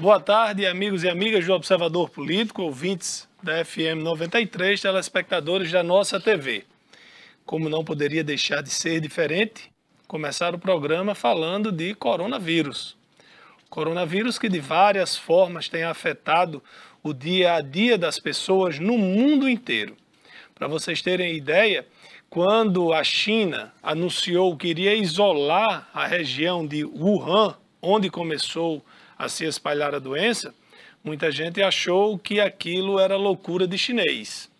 Boa tarde, amigos e amigas do Observador Político, ouvintes da FM 93, telespectadores da nossa TV. Como não poderia deixar de ser diferente, começar o programa falando de coronavírus. Coronavírus que de várias formas tem afetado o dia a dia das pessoas no mundo inteiro. Para vocês terem ideia, quando a China anunciou que iria isolar a região de Wuhan, onde começou a se espalhar a doença, muita gente achou que aquilo era loucura de chinês.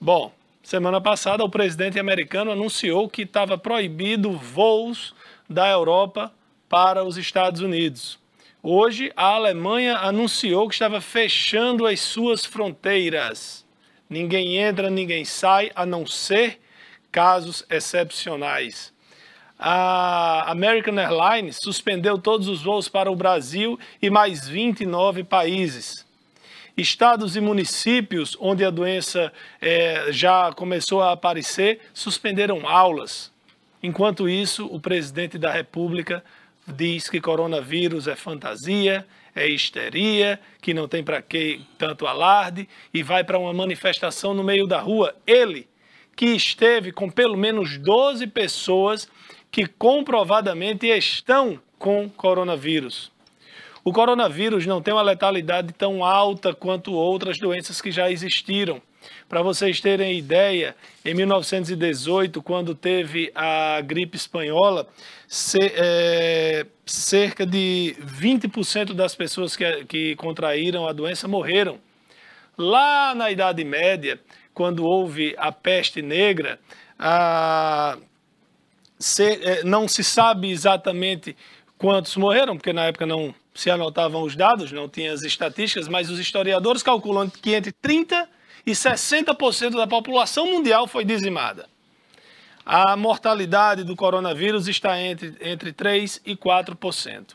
Bom, semana passada o presidente americano anunciou que estava proibido voos da Europa para os Estados Unidos. Hoje, a Alemanha anunciou que estava fechando as suas fronteiras. Ninguém entra, ninguém sai, a não ser casos excepcionais a American Airlines suspendeu todos os voos para o Brasil e mais 29 países. Estados e municípios onde a doença é, já começou a aparecer suspenderam aulas. Enquanto isso, o presidente da República diz que coronavírus é fantasia, é histeria, que não tem para que tanto alarde e vai para uma manifestação no meio da rua. Ele, que esteve com pelo menos 12 pessoas que comprovadamente estão com coronavírus. O coronavírus não tem uma letalidade tão alta quanto outras doenças que já existiram. Para vocês terem ideia, em 1918, quando teve a gripe espanhola, é, cerca de 20% das pessoas que, contraíram a doença morreram. Lá na Idade Média, quando houve a peste negra, a, é, não se sabe exatamente quantos morreram, porque na época não se anotavam os dados, não tinha as estatísticas, mas os historiadores calculam que entre 30% e 60% da população mundial foi dizimada. A mortalidade do coronavírus está entre, entre 3% e 4%.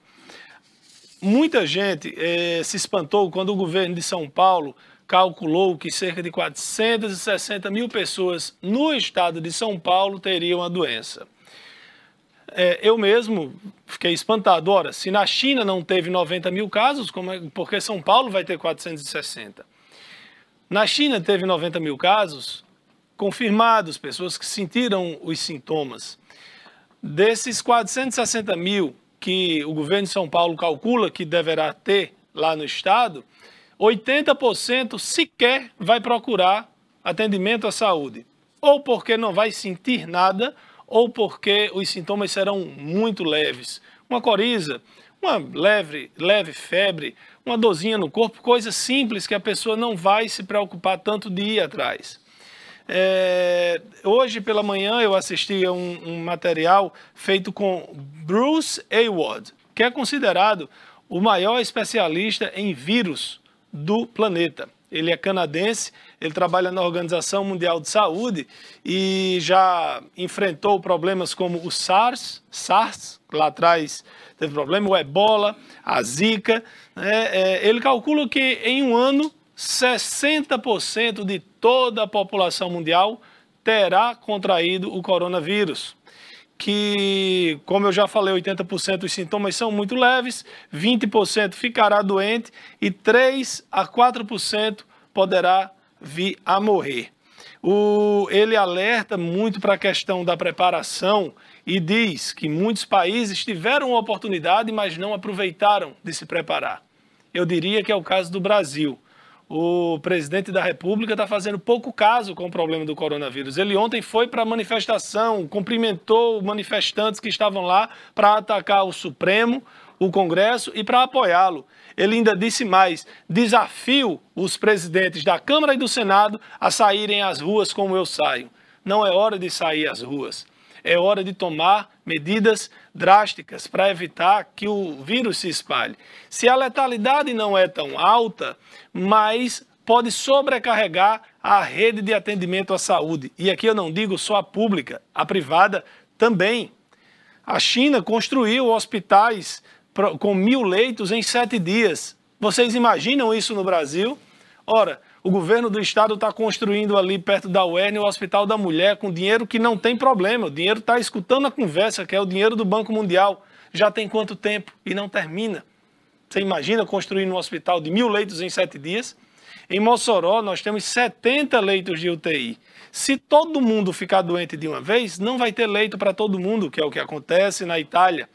Muita gente eh, se espantou quando o governo de São Paulo calculou que cerca de 460 mil pessoas no estado de São Paulo teriam a doença é, eu mesmo fiquei espantado. Ora, se na China não teve 90 mil casos, como é, porque São Paulo vai ter 460? Na China teve 90 mil casos confirmados, pessoas que sentiram os sintomas. Desses 460 mil que o governo de São Paulo calcula que deverá ter lá no estado, 80% sequer vai procurar atendimento à saúde. Ou porque não vai sentir nada, ou porque os sintomas serão muito leves. Uma coriza, uma leve, leve febre, uma dorzinha no corpo, coisa simples que a pessoa não vai se preocupar tanto de ir atrás. É, hoje pela manhã eu assisti a um, um material feito com Bruce Award, que é considerado o maior especialista em vírus do planeta. Ele é canadense, ele trabalha na Organização Mundial de Saúde e já enfrentou problemas como o SARS, SARS, lá atrás teve problema, o Ebola, a Zika. Né? É, ele calcula que em um ano 60% de toda a população mundial terá contraído o coronavírus. Que, como eu já falei, 80% dos sintomas são muito leves, 20% ficará doente e 3 a 4% poderá vir a morrer. O, ele alerta muito para a questão da preparação e diz que muitos países tiveram a oportunidade, mas não aproveitaram de se preparar. Eu diria que é o caso do Brasil. O presidente da República está fazendo pouco caso com o problema do coronavírus. Ele ontem foi para a manifestação, cumprimentou manifestantes que estavam lá para atacar o Supremo, o Congresso e para apoiá-lo. Ele ainda disse mais: desafio os presidentes da Câmara e do Senado a saírem às ruas como eu saio. Não é hora de sair às ruas. É hora de tomar medidas drásticas para evitar que o vírus se espalhe. Se a letalidade não é tão alta, mas pode sobrecarregar a rede de atendimento à saúde. E aqui eu não digo só a pública, a privada também. A China construiu hospitais com mil leitos em sete dias. Vocês imaginam isso no Brasil? Ora, o governo do estado está construindo ali perto da UERN o Hospital da Mulher com dinheiro que não tem problema. O dinheiro está escutando a conversa, que é o dinheiro do Banco Mundial. Já tem quanto tempo? E não termina. Você imagina construir um hospital de mil leitos em sete dias? Em Mossoró, nós temos 70 leitos de UTI. Se todo mundo ficar doente de uma vez, não vai ter leito para todo mundo, que é o que acontece na Itália.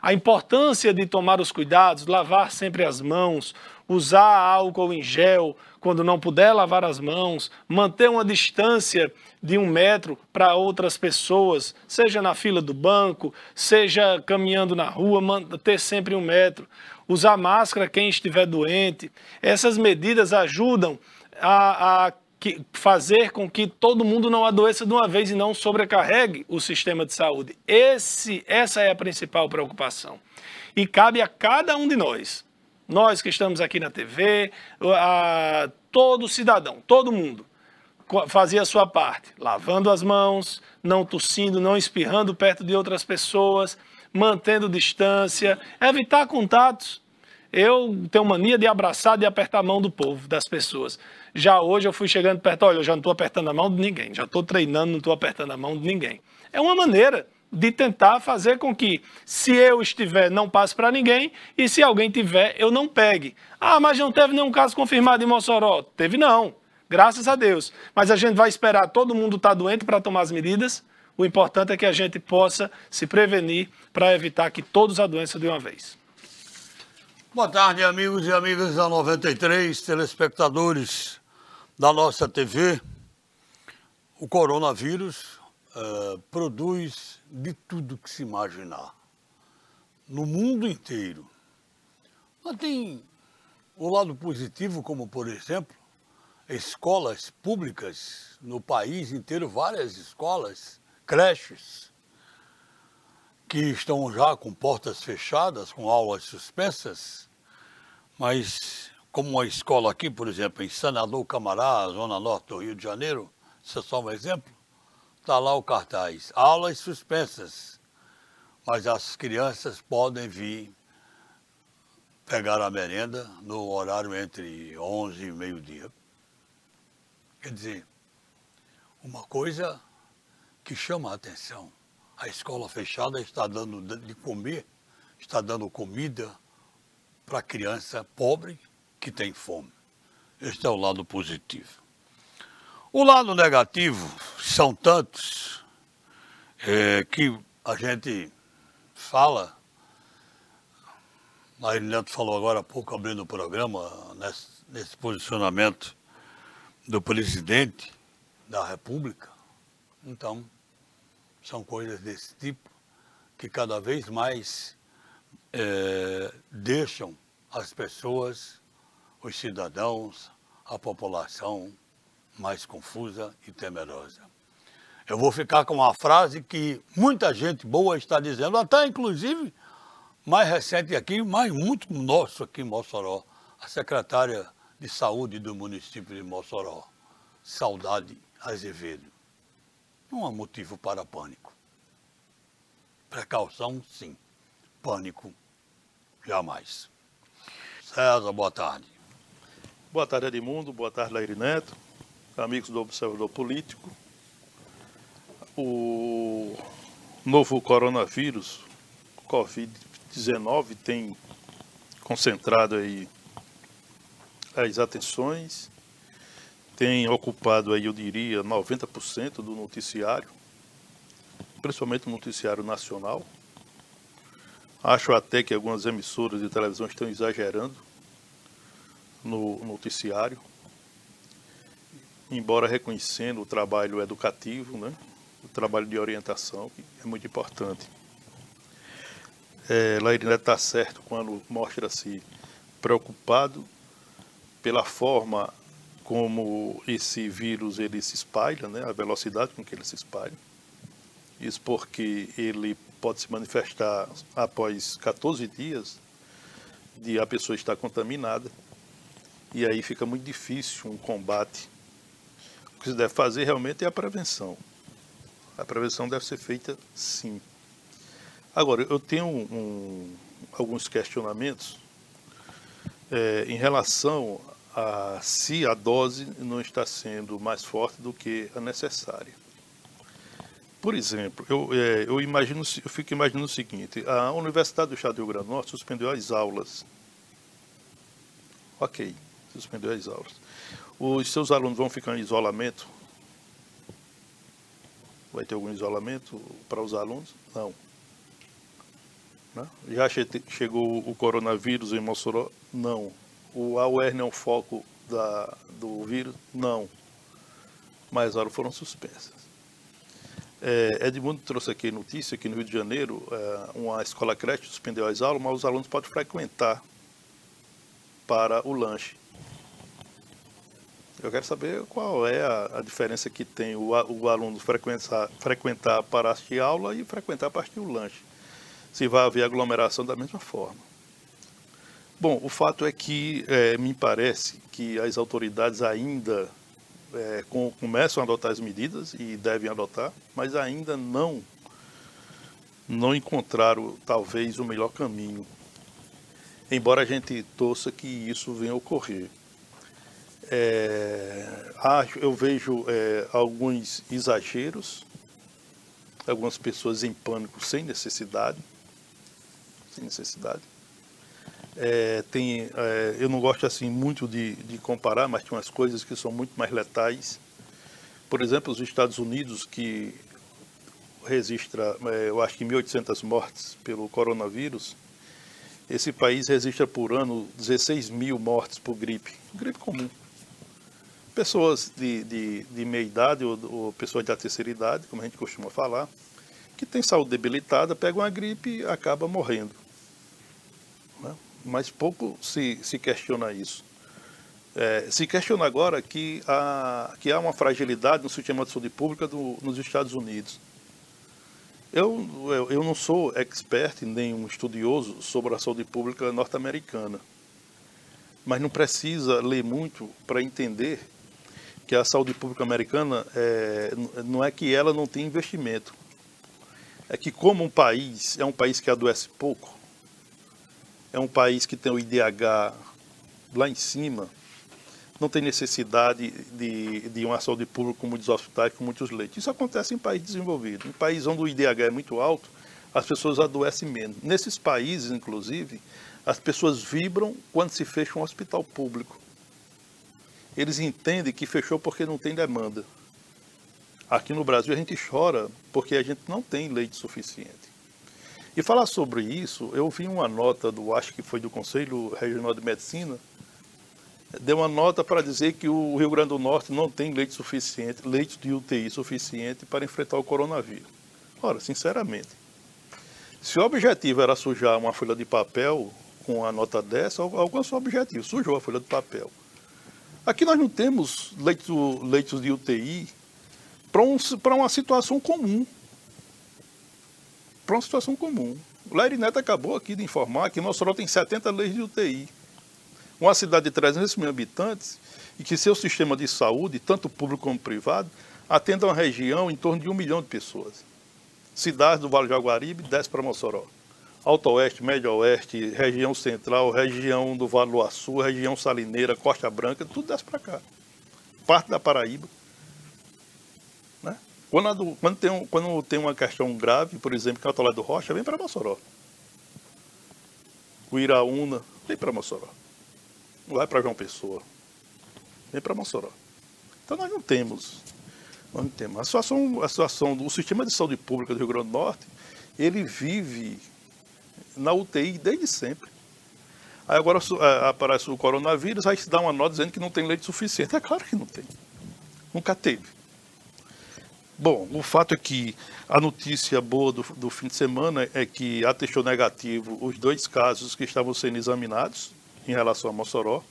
A importância de tomar os cuidados, lavar sempre as mãos, usar álcool em gel quando não puder lavar as mãos, manter uma distância de um metro para outras pessoas, seja na fila do banco, seja caminhando na rua, ter sempre um metro, usar máscara quem estiver doente. Essas medidas ajudam a, a que, fazer com que todo mundo não adoeça de uma vez e não sobrecarregue o sistema de saúde. Esse, essa é a principal preocupação. E cabe a cada um de nós, nós que estamos aqui na TV, a todo cidadão, todo mundo, fazer a sua parte, lavando as mãos, não tossindo, não espirrando perto de outras pessoas, mantendo distância, evitar contatos. Eu tenho mania de abraçar, de apertar a mão do povo, das pessoas. Já hoje eu fui chegando perto, olha, eu já não estou apertando a mão de ninguém, já estou treinando, não estou apertando a mão de ninguém. É uma maneira de tentar fazer com que, se eu estiver, não passe para ninguém, e se alguém tiver, eu não pegue. Ah, mas não teve nenhum caso confirmado em Mossoró. Teve não, graças a Deus. Mas a gente vai esperar todo mundo estar tá doente para tomar as medidas. O importante é que a gente possa se prevenir para evitar que todos a doença de uma vez. Boa tarde, amigos e amigas da 93, telespectadores da nossa TV. O coronavírus uh, produz de tudo que se imaginar, no mundo inteiro. Mas tem o lado positivo, como por exemplo, escolas públicas no país inteiro, várias escolas, creches, que estão já com portas fechadas, com aulas suspensas, mas como uma escola aqui, por exemplo, em Senador Camará, zona norte do Rio de Janeiro, isso é só um exemplo, está lá o cartaz, aulas suspensas, mas as crianças podem vir pegar a merenda no horário entre 11 e meio-dia. Quer dizer, uma coisa que chama a atenção. A escola fechada está dando de comer, está dando comida, para criança pobre que tem fome. Este é o lado positivo. O lado negativo são tantos é, que a gente fala. A Neto falou agora há pouco, abrindo o programa, nesse, nesse posicionamento do presidente da República. Então, são coisas desse tipo que cada vez mais é, deixam as pessoas, os cidadãos, a população mais confusa e temerosa. Eu vou ficar com uma frase que muita gente boa está dizendo, até inclusive mais recente aqui, mas muito nosso aqui em Mossoró, a secretária de saúde do município de Mossoró, Saudade Azevedo. Não há motivo para pânico. Precaução, sim pânico, jamais. César, boa tarde. Boa tarde, Edmundo. Boa tarde, Laire Neto. Amigos do Observador Político. O novo coronavírus, Covid-19, tem concentrado aí as atenções, tem ocupado aí, eu diria, 90% do noticiário, principalmente o noticiário nacional. Acho até que algumas emissoras de televisão estão exagerando no noticiário, embora reconhecendo o trabalho educativo, né? o trabalho de orientação, que é muito importante. É, Lairina está certo quando mostra-se preocupado pela forma como esse vírus ele se espalha, né? a velocidade com que ele se espalha. Isso porque ele pode se manifestar após 14 dias de a pessoa estar contaminada. E aí fica muito difícil um combate. O que se deve fazer realmente é a prevenção. A prevenção deve ser feita sim. Agora, eu tenho um, alguns questionamentos é, em relação a se a dose não está sendo mais forte do que a necessária. Por exemplo, eu, é, eu, imagino, eu fico imaginando o seguinte, a Universidade do Estado do Rio Grande do Norte suspendeu as aulas Ok, suspendeu as aulas. Os seus alunos vão ficar em isolamento? Vai ter algum isolamento para os alunos? Não. Né? Já chegou o coronavírus em Mossoró? Não. O AUR não é o foco da, do vírus? Não. Mas as aulas foram suspensas. É, Edmundo trouxe aqui notícia que no Rio de Janeiro é, uma escola creche suspendeu as aulas, mas os alunos podem frequentar para o lanche. Eu quero saber qual é a, a diferença que tem o, o, aluno frequentar, frequentar para assistir aula e frequentar para assistir o lanche. Se vai haver aglomeração da mesma forma. Bom, o fato é que é, me parece que as autoridades ainda é, com, começam a adotar as medidas e devem adotar, mas ainda não não encontraram talvez o melhor caminho. Embora a gente torça que isso venha a ocorrer. É, acho, eu vejo é, alguns exageros, algumas pessoas em pânico sem necessidade, sem necessidade. É, tem, é, eu não gosto assim muito de, de, comparar, mas tem umas coisas que são muito mais letais. Por exemplo, os Estados Unidos, que registra, é, eu acho que 1.800 mortes pelo coronavírus, esse país registra por ano 16 mil mortes por gripe, gripe comum. Pessoas de, de, de meia idade ou, ou pessoas da terceira idade, como a gente costuma falar, que tem saúde debilitada, pegam a gripe e acaba morrendo mas pouco se, se questiona isso. É, se questiona agora que há, que há uma fragilidade no sistema de saúde pública do, nos Estados Unidos. Eu, eu, eu não sou expert nem um estudioso sobre a saúde pública norte-americana, mas não precisa ler muito para entender que a saúde pública americana é, não é que ela não tem investimento, é que como um país é um país que adoece pouco, é um país que tem o IDH lá em cima, não tem necessidade de, de uma saúde pública com muitos hospitais, com muitos leitos. Isso acontece em países desenvolvidos. Em países onde o IDH é muito alto, as pessoas adoecem menos. Nesses países, inclusive, as pessoas vibram quando se fecha um hospital público. Eles entendem que fechou porque não tem demanda. Aqui no Brasil a gente chora porque a gente não tem leite suficiente. E falar sobre isso, eu vi uma nota do, acho que foi do Conselho Regional de Medicina, deu uma nota para dizer que o Rio Grande do Norte não tem leite suficiente, leite de UTI suficiente para enfrentar o coronavírus. Ora, sinceramente, se o objetivo era sujar uma folha de papel com a nota dessa, alcançou o objetivo, sujou a folha de papel. Aqui nós não temos leitos, leitos de UTI para um, uma situação comum para uma situação comum. O Laire Neto acabou aqui de informar que Mossoró tem 70 leis de UTI. Uma cidade de 300 mil habitantes e que seu sistema de saúde, tanto público como privado, atenda uma região em torno de um milhão de pessoas. Cidades do Vale do Jaguaribe desce para Mossoró. Alto Oeste, Médio Oeste, região central, região do Vale do Açu, região salineira, Costa Branca, tudo desce para cá. Parte da Paraíba. Quando, quando, tem um, quando tem uma questão grave, por exemplo, Catolé do Rocha, vem para Mossoró. O Iraúna, vem para Mossoró. Não vai para João Pessoa. Vem para Mossoró. Então nós não temos. Nós não temos. A situação, a situação do sistema de saúde pública do Rio Grande do Norte, ele vive na UTI desde sempre. Aí agora é, aparece o coronavírus, aí se dá uma nota dizendo que não tem leite suficiente. É claro que não tem. Nunca teve. Bom, o fato é que a notícia boa do, do fim de semana é que atestou negativo os dois casos que estavam sendo examinados em relação a Mossoró.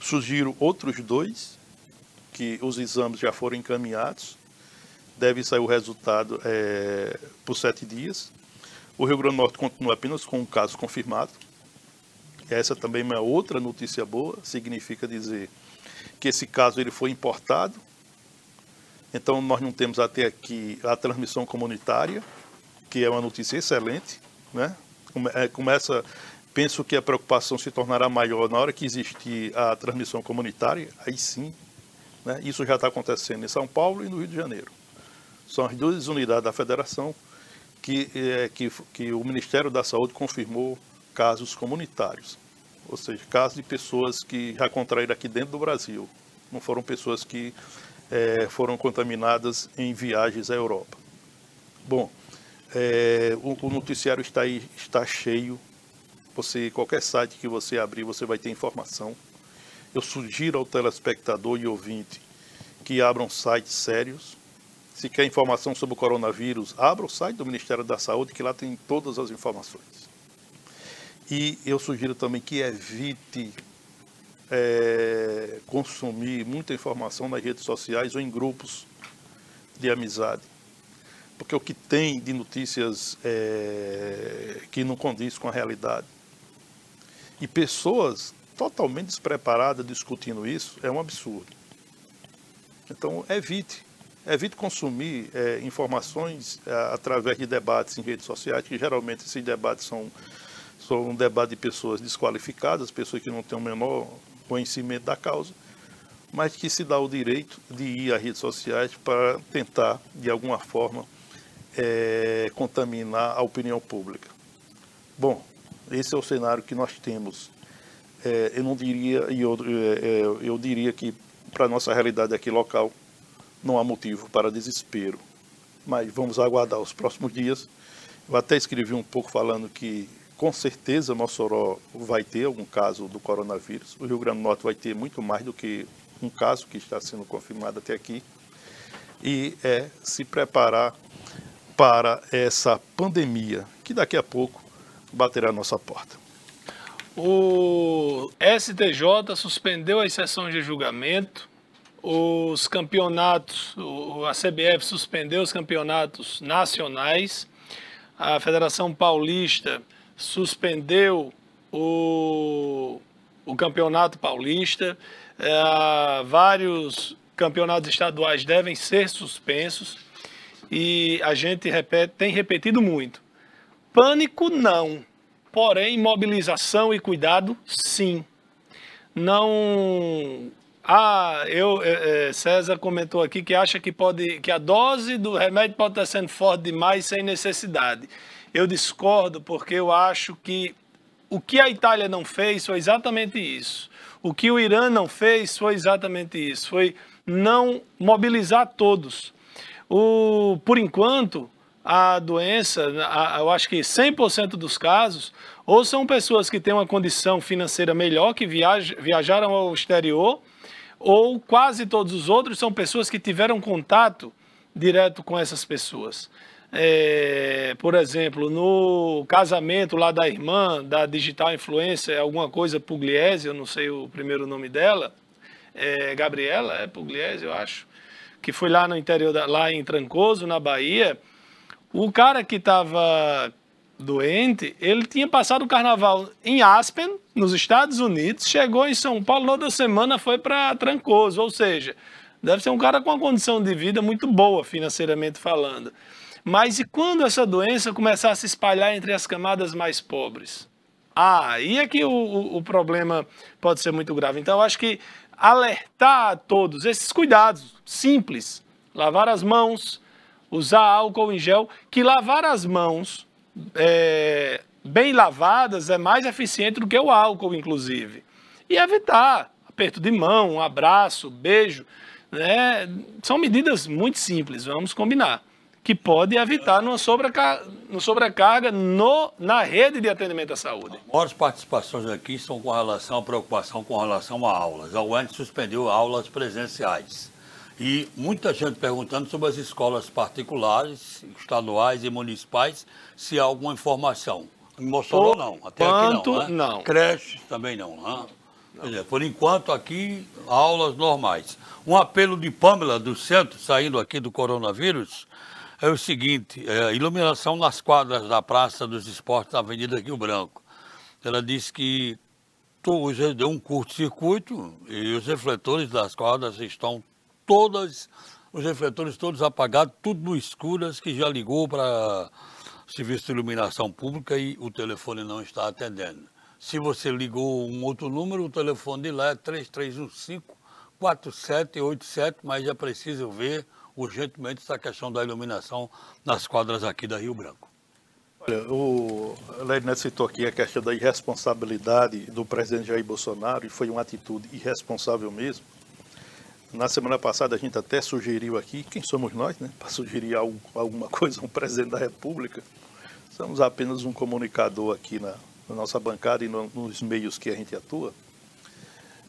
Surgiram outros dois, que os exames já foram encaminhados. Deve sair o resultado é, por sete dias. O Rio Grande do Norte continua apenas com um caso confirmado. Essa também é uma outra notícia boa, significa dizer que esse caso ele foi importado então, nós não temos até aqui a transmissão comunitária, que é uma notícia excelente. Né? É, começa, penso que a preocupação se tornará maior na hora que existir a transmissão comunitária, aí sim. Né? Isso já está acontecendo em São Paulo e no Rio de Janeiro. São as duas unidades da federação que, é, que, que o Ministério da Saúde confirmou casos comunitários. ou seja, casos de pessoas que já contraíram aqui dentro do Brasil, não foram pessoas que é, foram contaminadas em viagens à Europa. Bom, é, o, o, noticiário está aí, está cheio. Você, qualquer site que você abrir, você vai ter informação. Eu sugiro ao telespectador e ouvinte que abram sites sérios. Se quer informação sobre o coronavírus, abra o site do Ministério da Saúde, que lá tem todas as informações. E eu sugiro também que evite é, consumir muita informação nas redes sociais ou em grupos de amizade. Porque o que tem de notícias é, que não condiz com a realidade. E pessoas totalmente despreparadas discutindo isso é um absurdo. Então, evite. Evite consumir é, informações é, através de debates em redes sociais, que geralmente esses debates são, são um debate de pessoas desqualificadas, pessoas que não têm o menor conhecimento da causa, mas que se dá o direito de ir às redes sociais para tentar, de alguma forma, é, contaminar a opinião pública. Bom, esse é o cenário que nós temos. É, eu não diria, eu, é, eu diria que para a nossa realidade aqui local não há motivo para desespero. Mas vamos aguardar os próximos dias. Eu até escrevi um pouco falando que com certeza Mossoró vai ter algum caso do coronavírus. O Rio Grande do Norte vai ter muito mais do que um caso que está sendo confirmado até aqui. E é se preparar para essa pandemia que daqui a pouco baterá a nossa porta. O STJ suspendeu as sessões de julgamento, os campeonatos, a CBF suspendeu os campeonatos nacionais, a Federação Paulista suspendeu o, o Campeonato Paulista, é, vários campeonatos estaduais devem ser suspensos e a gente repete, tem repetido muito. Pânico não, porém mobilização e cuidado sim. Não ah, eu, é, César comentou aqui que acha que pode, que a dose do remédio pode estar sendo forte demais sem necessidade. Eu discordo porque eu acho que o que a Itália não fez foi exatamente isso. O que o Irã não fez foi exatamente isso. Foi não mobilizar todos. O, por enquanto, a doença, a, eu acho que 100% dos casos, ou são pessoas que têm uma condição financeira melhor, que viaj, viajaram ao exterior, ou quase todos os outros são pessoas que tiveram contato direto com essas pessoas. É, por exemplo, no casamento lá da irmã, da digital influencer, alguma coisa Pugliese, eu não sei o primeiro nome dela, é, Gabriela, é Pugliese, eu acho, que foi lá no interior, da, lá em Trancoso, na Bahia, o cara que estava doente, ele tinha passado o carnaval em Aspen, nos Estados Unidos, chegou em São Paulo, outra semana foi para Trancoso, ou seja, deve ser um cara com uma condição de vida muito boa, financeiramente falando. Mas e quando essa doença começar a se espalhar entre as camadas mais pobres? Ah, aí é que o, o, o problema pode ser muito grave. Então, eu acho que alertar a todos esses cuidados simples, lavar as mãos, usar álcool em gel, que lavar as mãos é, bem lavadas é mais eficiente do que o álcool, inclusive. E evitar aperto de mão, um abraço, beijo, né? são medidas muito simples, vamos combinar que pode evitar uma sobrecarga, uma sobrecarga no, na rede de atendimento à saúde. As maiores participações aqui são com relação à preocupação com relação a aulas. A UENT suspendeu aulas presenciais. E muita gente perguntando sobre as escolas particulares, estaduais e municipais, se há alguma informação. Em Mossoró, não. Até quanto, aqui não. Né? não. Creches também não. Né? Dizer, por enquanto, aqui, aulas normais. Um apelo de Pamela, do centro, saindo aqui do coronavírus, é o seguinte, é, iluminação nas quadras da Praça dos Esportes da Avenida Rio Branco. Ela disse que deu um curto-circuito e os refletores das quadras estão todas, os refletores todos apagados, tudo no escuras, que já ligou para serviço de iluminação pública e o telefone não está atendendo. Se você ligou um outro número, o telefone de lá é 3315 4787, mas é preciso ver urgentemente essa questão da iluminação nas quadras aqui da Rio Branco. Olha, o Leonel citou aqui a questão da irresponsabilidade do presidente Jair Bolsonaro, e foi uma atitude irresponsável mesmo. Na semana passada a gente até sugeriu aqui, quem somos nós, né, para sugerir algo, alguma coisa um presidente da República. Somos apenas um comunicador aqui na, na nossa bancada e no, nos meios que a gente atua.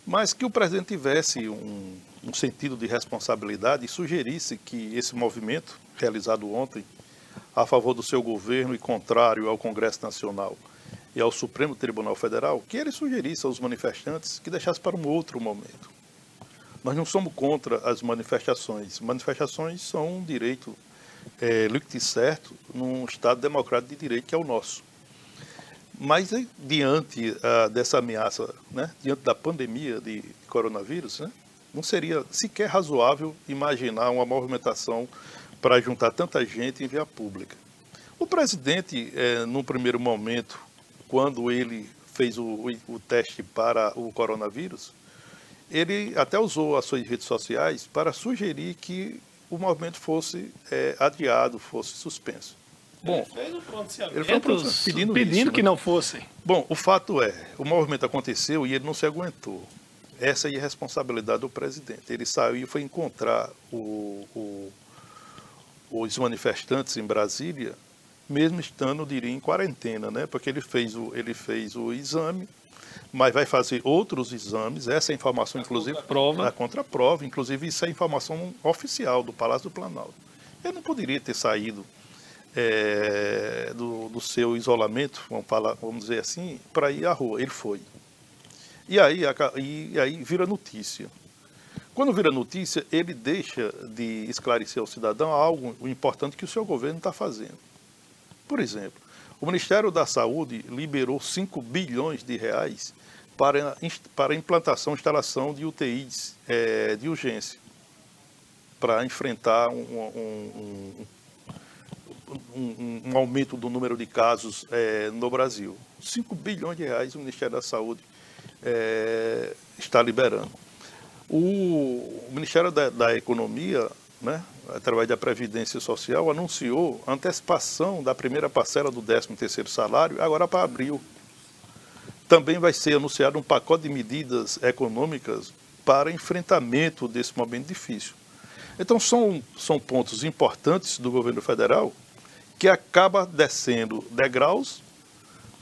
Mas que o presidente tivesse um, um sentido de responsabilidade e sugerisse que esse movimento realizado ontem a favor do seu governo e contrário ao Congresso Nacional e ao Supremo Tribunal Federal, que ele sugerisse aos manifestantes que deixasse para um outro momento. Nós não somos contra as manifestações. Manifestações são um direito é, líquido e certo num Estado democrático de direito que é o nosso. Mas diante uh, dessa ameaça, né, diante da pandemia de coronavírus, né, não seria sequer razoável imaginar uma movimentação para juntar tanta gente em via pública. O presidente, é, num primeiro momento, quando ele fez o, o, teste para o coronavírus, ele até usou as suas redes sociais para sugerir que o movimento fosse é, adiado, fosse suspenso. Bom, ele fez um pronunciamento, ele fez um pronunciamento pedindo, pedindo isso, que né? não fossem. Bom, o fato é, o movimento aconteceu e ele não se aguentou. Essa é a responsabilidade do presidente. Ele saiu e foi encontrar o, o os manifestantes em Brasília, mesmo estando, diria, em quarentena, né? Porque ele fez o, ele fez o exame, mas vai fazer outros exames. Essa é informação, inclusive, prova. a contraprova, inclusive isso é informação oficial do Palácio do Planalto. Ele não poderia ter saído é, do, do, seu isolamento, vamos, falar, vamos dizer assim, para ir à rua. Ele foi. E aí, e aí vira notícia. Quando vira notícia, ele deixa de esclarecer ao cidadão algo importante que o seu governo está fazendo. Por exemplo, o Ministério da Saúde liberou 5 bilhões de reais para, para implantação, instalação de UTIs é, de urgência, para enfrentar um, um, um, um, aumento do número de casos é, no Brasil. 5 bilhões de reais o Ministério da Saúde é, está liberando. O Ministério da, da Economia, né, através da Previdência Social, anunciou antecipação da primeira parcela do 13º salário agora para abril. Também vai ser anunciado um pacote de medidas econômicas para enfrentamento desse momento difícil. Então são, são pontos importantes do governo federal que acaba descendo degraus.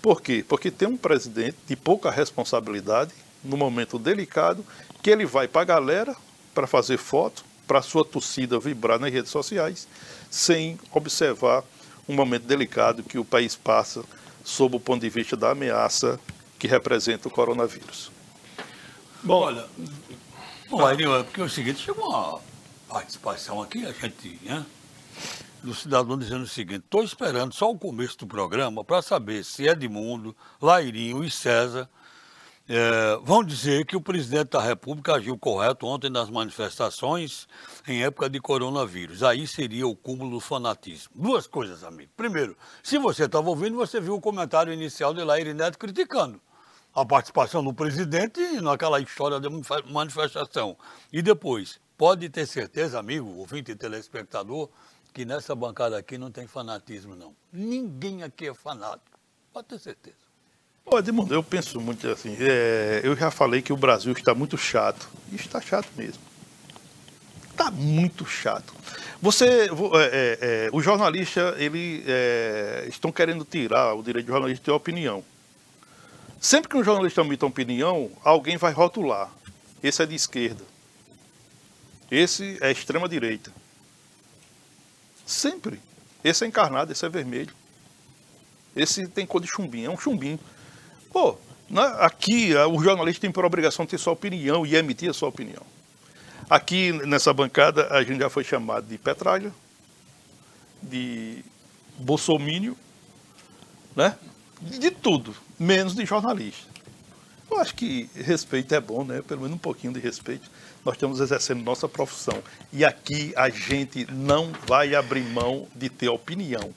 Por quê? Porque tem um presidente de pouca responsabilidade, no momento delicado, que ele vai para a galera para fazer foto, para a sua torcida vibrar nas redes sociais, sem observar um momento delicado que o país passa sob o ponto de vista da ameaça que representa o coronavírus. Bom, olha, bom, é porque é o seguinte, chegou uma participação aqui, a gente, né, do cidadão dizendo o seguinte, estou esperando só o começo do programa para saber se Edmundo, Lairinho e César é, vão dizer que o presidente da República agiu correto ontem nas manifestações em época de coronavírus. Aí seria o cúmulo do fanatismo. Duas coisas, amigo. Primeiro, se você estava ouvindo, você viu o comentário inicial de Laíri Neto criticando a participação do presidente naquela história de manifestação. E depois, pode ter certeza, amigo, ouvinte e telespectador, que nessa bancada aqui não tem fanatismo, não. Ninguém aqui é fanático. Pode ter certeza. Ô, Edmundo, eu penso muito assim. É, eu já falei que o Brasil está muito chato. Está chato mesmo. Está muito chato. Você, é, é, é, os jornalistas, eles é, estão querendo tirar o direito do jornalista de ter opinião. Sempre que um jornalista emite uma opinião, alguém vai rotular. Esse é de esquerda. Esse é extrema direita. Sempre. Esse é encarnado, esse é vermelho. Esse tem cor de chumbinho, é um chumbinho. Pô, né, aqui o jornalista tem por obrigação ter sua opinião e emitir a sua opinião. Aqui nessa bancada a gente já foi chamado de petralha, de bolsomínio, né? De tudo, menos de jornalista. Eu acho que respeito é bom, né? Pelo menos um pouquinho de respeito. Nós estamos exercendo nossa profissão. E aqui a gente não vai abrir mão de ter opinião.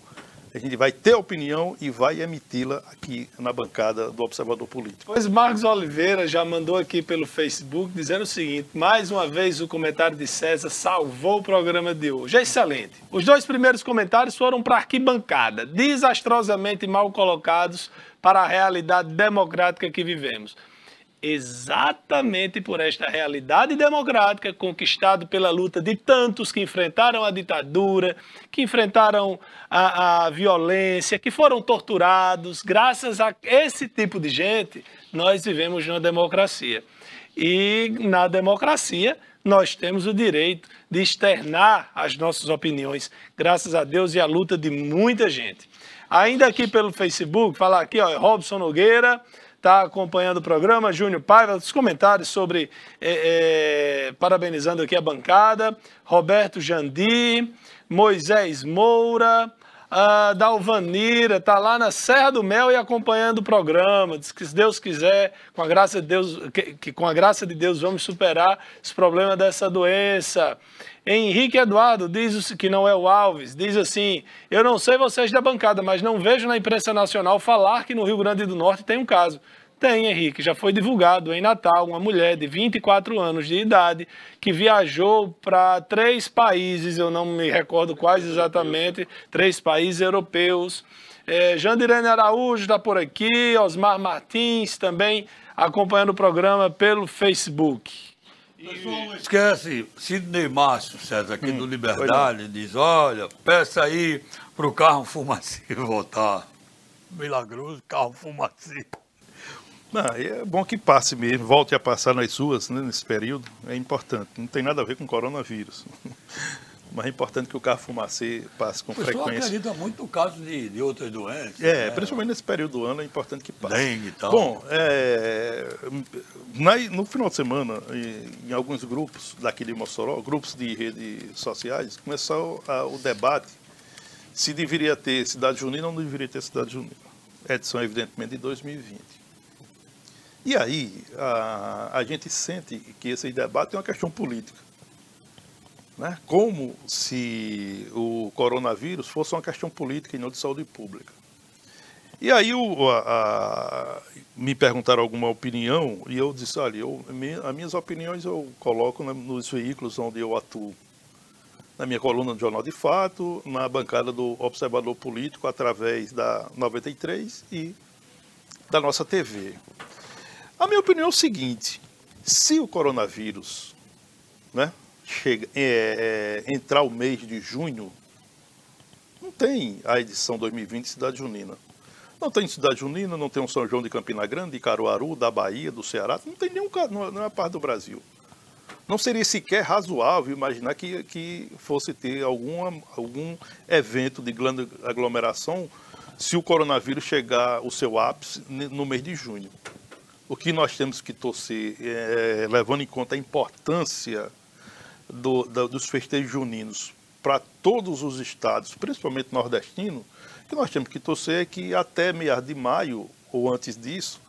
A gente vai ter opinião e vai emiti-la aqui na bancada do Observador Político. Pois Marcos Oliveira já mandou aqui pelo Facebook dizendo o seguinte: mais uma vez o comentário de César salvou o programa de hoje. É excelente. Os dois primeiros comentários foram para arquibancada, desastrosamente mal colocados para a realidade democrática que vivemos exatamente por esta realidade democrática conquistada pela luta de tantos que enfrentaram a ditadura, que enfrentaram a, a, violência, que foram torturados. Graças a esse tipo de gente, nós vivemos numa democracia. E na democracia, nós temos o direito de externar as nossas opiniões, graças a Deus e à luta de muita gente. Ainda aqui pelo Facebook, falar aqui, ó, Robson Nogueira, está acompanhando o programa, Júnior Paiva, os comentários sobre, é, é, parabenizando aqui a bancada, Roberto Jandi, Moisés Moura, a Dalvanira, está lá na Serra do Mel e acompanhando o programa, diz que se Deus quiser, com a graça de Deus, que, que com a graça de Deus vamos superar esse problema dessa doença. Henrique Eduardo diz que não é o Alves, diz assim: Eu não sei vocês da bancada, mas não vejo na imprensa nacional falar que no Rio Grande do Norte tem um caso. Tem, Henrique, já foi divulgado em Natal uma mulher de 24 anos de idade que viajou para três países, eu não me recordo quais exatamente, três países europeus. É, Jandirene Araújo está por aqui, Osmar Martins também acompanhando o programa pelo Facebook. Não esquece, Sidney Márcio, César, aqui hum, do Liberdade, diz, olha, peça aí para o carro fumacê voltar. Milagroso, carro fumacê. Não, é bom que passe mesmo, volte a passar nas ruas né, nesse período, é importante. Não tem nada a ver com coronavírus. Mas é importante que o carro fumacê passe com o frequência. acredita muito no caso de, de outras doenças. É, né? principalmente nesse período do ano é importante que passe. Dengue e tal. Bom, é, na, no final de semana, em, em, alguns grupos daqui de Mossoró, grupos de redes sociais, começou a, o debate se deveria ter cidade junina ou não deveria ter cidade junina. Edição, evidentemente, de 2020. E aí, a, a gente sente que esse debate é uma questão política né? como se o coronavírus fosse uma questão política e não de saúde pública. E aí o, a, a, me perguntaram alguma opinião e eu disse, olha, eu, as minhas opiniões eu coloco nos veículos onde eu atuo. Na minha coluna do Jornal de Fato, na bancada do Observador Político, através da 93 e da nossa TV. A minha opinião é o seguinte, se o coronavírus né, chega, é, é, entrar o mês de junho, não tem a edição 2020 Cidade Junina. Não tem Cidade Junina, não tem um São João de Campina Grande, de Caruaru, da Bahia, do Ceará, não tem nenhum, não é parte do Brasil. Não seria sequer razoável imaginar que, que fosse ter alguma, algum evento de grande aglomeração se o coronavírus chegar ao seu ápice no mês de junho. O que nós temos que torcer, é, levando em conta a importância do, do, dos festejos juninos para todos os estados, principalmente nordestino, que nós temos que torcer é que até meados de maio ou antes disso,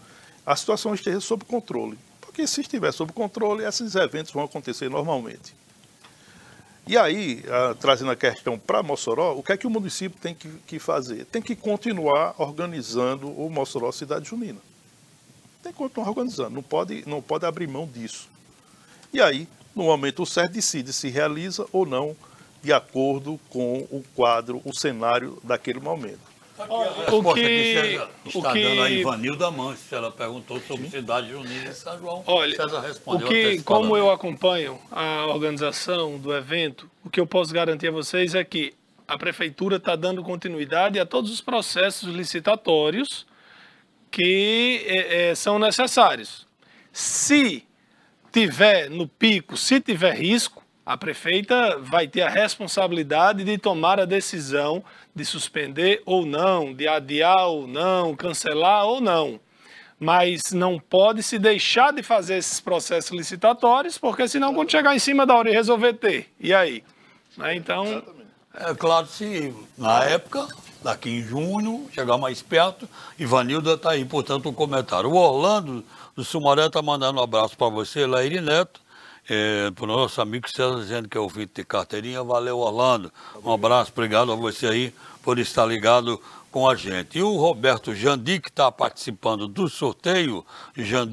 a situação esteja sob controle. Porque se estiver sob controle, esses eventos vão acontecer normalmente. E aí, a, trazendo a questão para Mossoró, o que é que o município tem que, que, fazer? Tem que continuar organizando o Mossoró Cidade Junina. Tem que continuar organizando, não pode, não pode abrir mão disso. E aí, no momento certo, decide se realiza ou não de acordo com o quadro, o cenário daquele momento. O que, que está que... dando a Ivanilda Manches, ela perguntou sobre cidade junina e São João. Olha, César respondeu o que, como eu acompanho a organização do evento, o que eu posso garantir a vocês é que a prefeitura está dando continuidade a todos os processos licitatórios que é, é, são necessários. Se tiver no pico, se tiver risco, a prefeita vai ter a responsabilidade de tomar a decisão de suspender ou não, de adiar ou não, cancelar ou não. Mas não pode se deixar de fazer esses processos licitatórios, porque senão quando chegar em cima da hora e resolver ter, e aí? Né? Então... É claro, se na época, daqui em junho, chegar mais perto, Ivanilda está aí, portanto, um comentário. O Orlando do Sumaré está mandando um abraço para você, Laíri Neto. é, para o nosso amigo César dizendo que é ouvinte de carteirinha. Valeu, Orlando. Um abraço, obrigado a você aí por estar ligado com a gente. E o Roberto Jandi, que está participando do sorteio,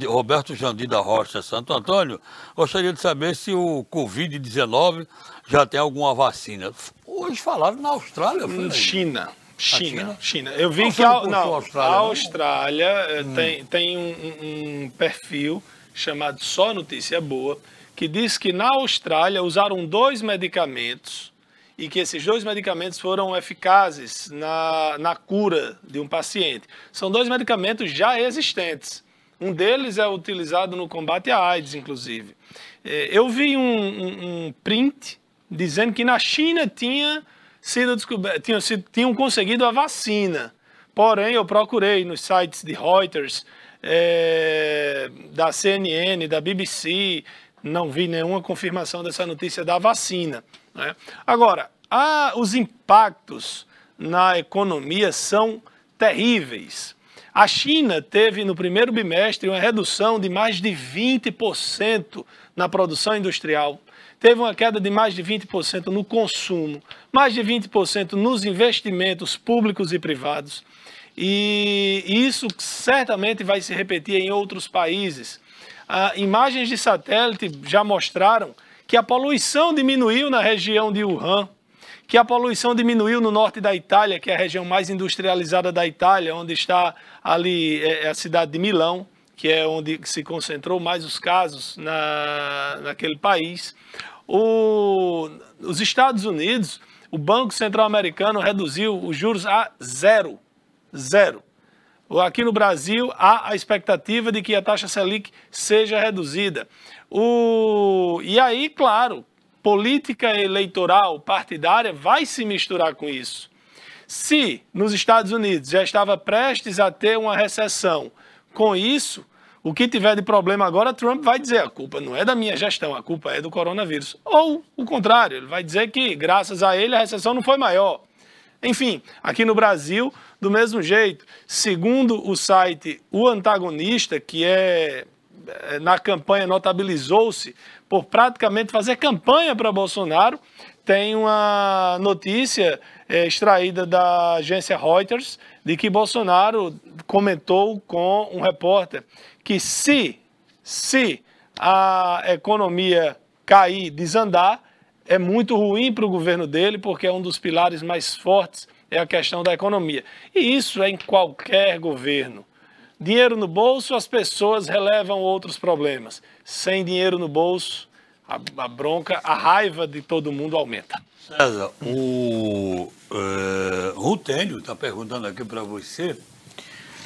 Roberto Jandi da Rocha Santo Antônio, gostaria de saber se o Covid-19 já tem alguma vacina. Hoje falaram na Austrália. Foi China. China, China, China. Eu vi que a, não, Austrália, a Austrália eh, hum. tem, tem um, um perfil chamado Só Notícia Boa, que diz que na Austrália usaram dois medicamentos e que esses dois medicamentos foram eficazes na, na cura de um paciente. São dois medicamentos já existentes. Um deles é utilizado no combate à AIDS, inclusive. É, eu vi um, um, um print dizendo que na China tinha sido tinham, tinham conseguido a vacina. Porém, eu procurei nos sites de Reuters, é, da CNN, da BBC, não vi nenhuma confirmação dessa notícia da vacina. Né? Agora, a, os impactos na economia são terríveis. A China teve no primeiro bimestre uma redução de mais de 20% na produção industrial, teve uma queda de mais de 20% no consumo, mais de 20% nos investimentos públicos e privados. E isso certamente vai se repetir em outros países. Ah, imagens de satélite já mostraram que a poluição diminuiu na região de Wuhan, que a poluição diminuiu no norte da Itália, que é a região mais industrializada da Itália, onde está ali é, é a cidade de Milão, que é onde se concentrou mais os casos na, naquele país. O, os Estados Unidos, o Banco Central Americano reduziu os juros a zero. Zero. Aqui no Brasil, há a expectativa de que a taxa Selic seja reduzida. O... E aí, claro, política eleitoral partidária vai se misturar com isso. Se nos Estados Unidos já estava prestes a ter uma recessão, com isso, o que tiver de problema agora, Trump vai dizer a culpa não é da minha gestão, a culpa é do coronavírus. Ou o contrário, ele vai dizer que graças a ele a recessão não foi maior. Enfim, aqui no Brasil, do mesmo jeito, segundo o site O Antagonista, que é, é na campanha notabilizou-se por praticamente fazer campanha para Bolsonaro, tem uma notícia é, extraída da agência Reuters de que Bolsonaro comentou com um repórter que se, se a economia cair, desandar, é muito ruim para o governo dele, porque é um dos pilares mais fortes é a questão da economia. E isso é em qualquer governo. Dinheiro no bolso, as pessoas relevam outros problemas. Sem dinheiro no bolso, a, a bronca, a raiva de todo mundo aumenta. César, o uh, Rutênio está perguntando aqui para você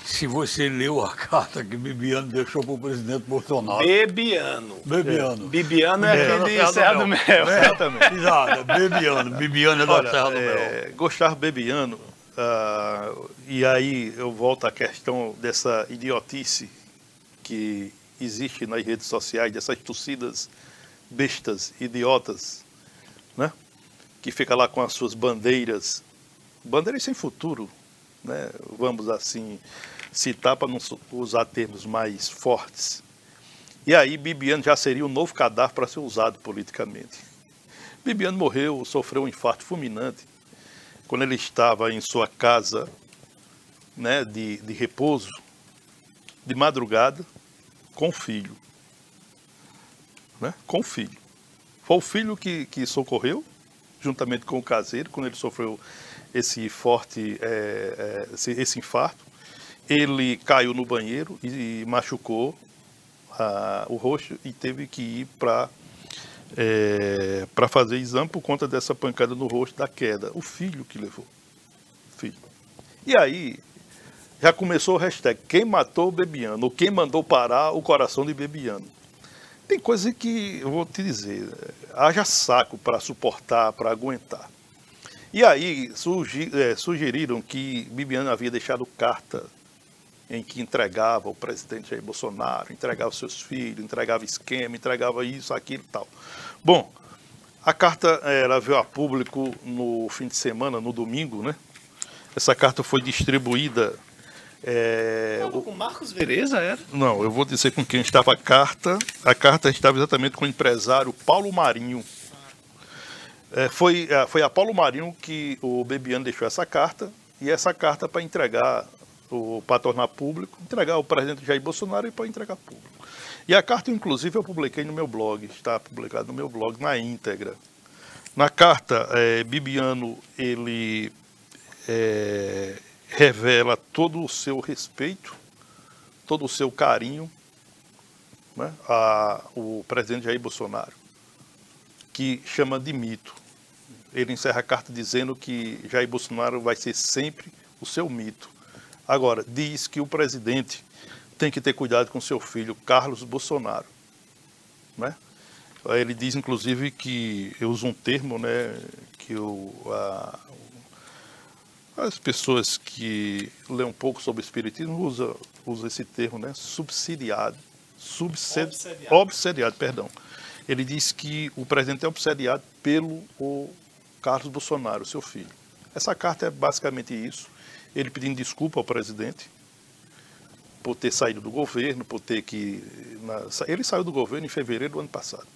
se você leu a carta que Bibiano deixou para o presidente Bolsonaro. Bebiano. Bebiano. É. Bibiano é, é aquele de Serra do Mel. Exatamente. Exato, Bebiano. Bibiano é da Olha, Serra do Mel. É, Gostar Bebiano, uh, e aí eu volto à questão dessa idiotice que existe nas redes sociais, dessas torcidas bestas, idiotas, né? que fica lá com as suas bandeiras, bandeiras sem futuro, né? vamos assim citar para não usar termos mais fortes. E aí Bibiano já seria um novo cadáver para ser usado politicamente. Bibiano morreu, sofreu um infarto fulminante quando ele estava em sua casa né, de, de repouso, de madrugada, com o filho. Né, com o filho. Foi o filho que, que socorreu, juntamente com o caseiro, quando ele sofreu esse forte, é, é, esse, esse infarto ele caiu no banheiro e, machucou a, o rosto e teve que ir para é, para fazer exame por conta dessa pancada no rosto da queda. O filho que levou. Filho. E aí já começou o hashtag quem matou o Bebiano, ou quem mandou parar o coração de Bebiano. Tem coisa que eu vou te dizer, haja saco para suportar, para aguentar. E aí surgi, é, sugeriram que Bibiano havia deixado carta em que entregava o presidente Jair Bolsonaro, entregava seus filhos, entregava esquema, entregava isso, aquilo e tal. Bom, a carta ela veio a público no fim de semana, no domingo, né? Essa carta foi distribuída É, o... com Marcos Vereza era? Não, eu vou dizer com quem estava a carta. A carta estava exatamente com o empresário Paulo Marinho. É, foi, é, foi a Paulo Marinho que o Bebiano deixou essa carta, e essa carta para entregar, para tornar público, entregar ao presidente Jair Bolsonaro e para entregar público. E a carta, inclusive, eu publiquei no meu blog, está publicado no meu blog na íntegra. Na carta, é, Bibiano, ele é, revela todo o seu respeito, todo o seu carinho né, ao presidente Jair Bolsonaro, que chama de mito. Ele encerra a carta dizendo que Jair Bolsonaro vai ser sempre o seu mito. Agora, diz que o presidente tem que ter cuidado com seu filho, Carlos Bolsonaro. Né? Ele diz, inclusive, que eu uso um termo né, que o, a, as pessoas que lêem um pouco sobre o espiritismo usam usa esse termo, né? Subsidiado. Subsedi obsediado. obsediado, perdão. Ele diz que o presidente é obsediado pelo o Carlos Bolsonaro, seu filho. Essa carta é basicamente isso. Ele pedindo desculpa ao presidente por ter saído do governo, por ter que. Ele saiu do governo em fevereiro do ano passado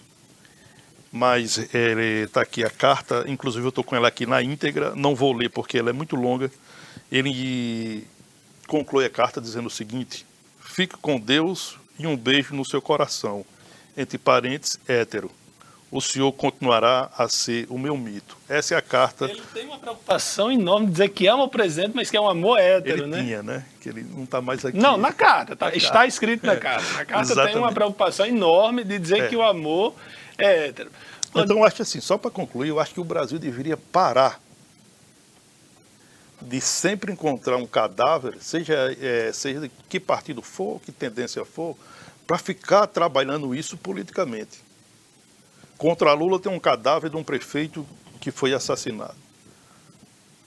mas está aqui a carta, inclusive eu estou com ela aqui na íntegra, não vou ler porque ela é muito longa. Ele conclui a carta dizendo o seguinte: Fique com Deus e um beijo no seu coração, entre parentes hétero. O senhor continuará a ser o meu mito. Essa é a carta. Ele tem uma preocupação enorme de dizer que ama o presidente, mas que é um amor hétero, ele né? Tinha, né? Que ele não está mais aqui. Não, na carta, tá, na está carta. escrito na carta. Na carta tem uma preocupação enorme de dizer é. que o amor é hétero. Então, eu acho assim, só para concluir, eu acho que o Brasil deveria parar de sempre encontrar um cadáver, seja, é, seja de que partido for, que tendência for, para ficar trabalhando isso politicamente. Contra Lula tem um cadáver de um prefeito que foi assassinado.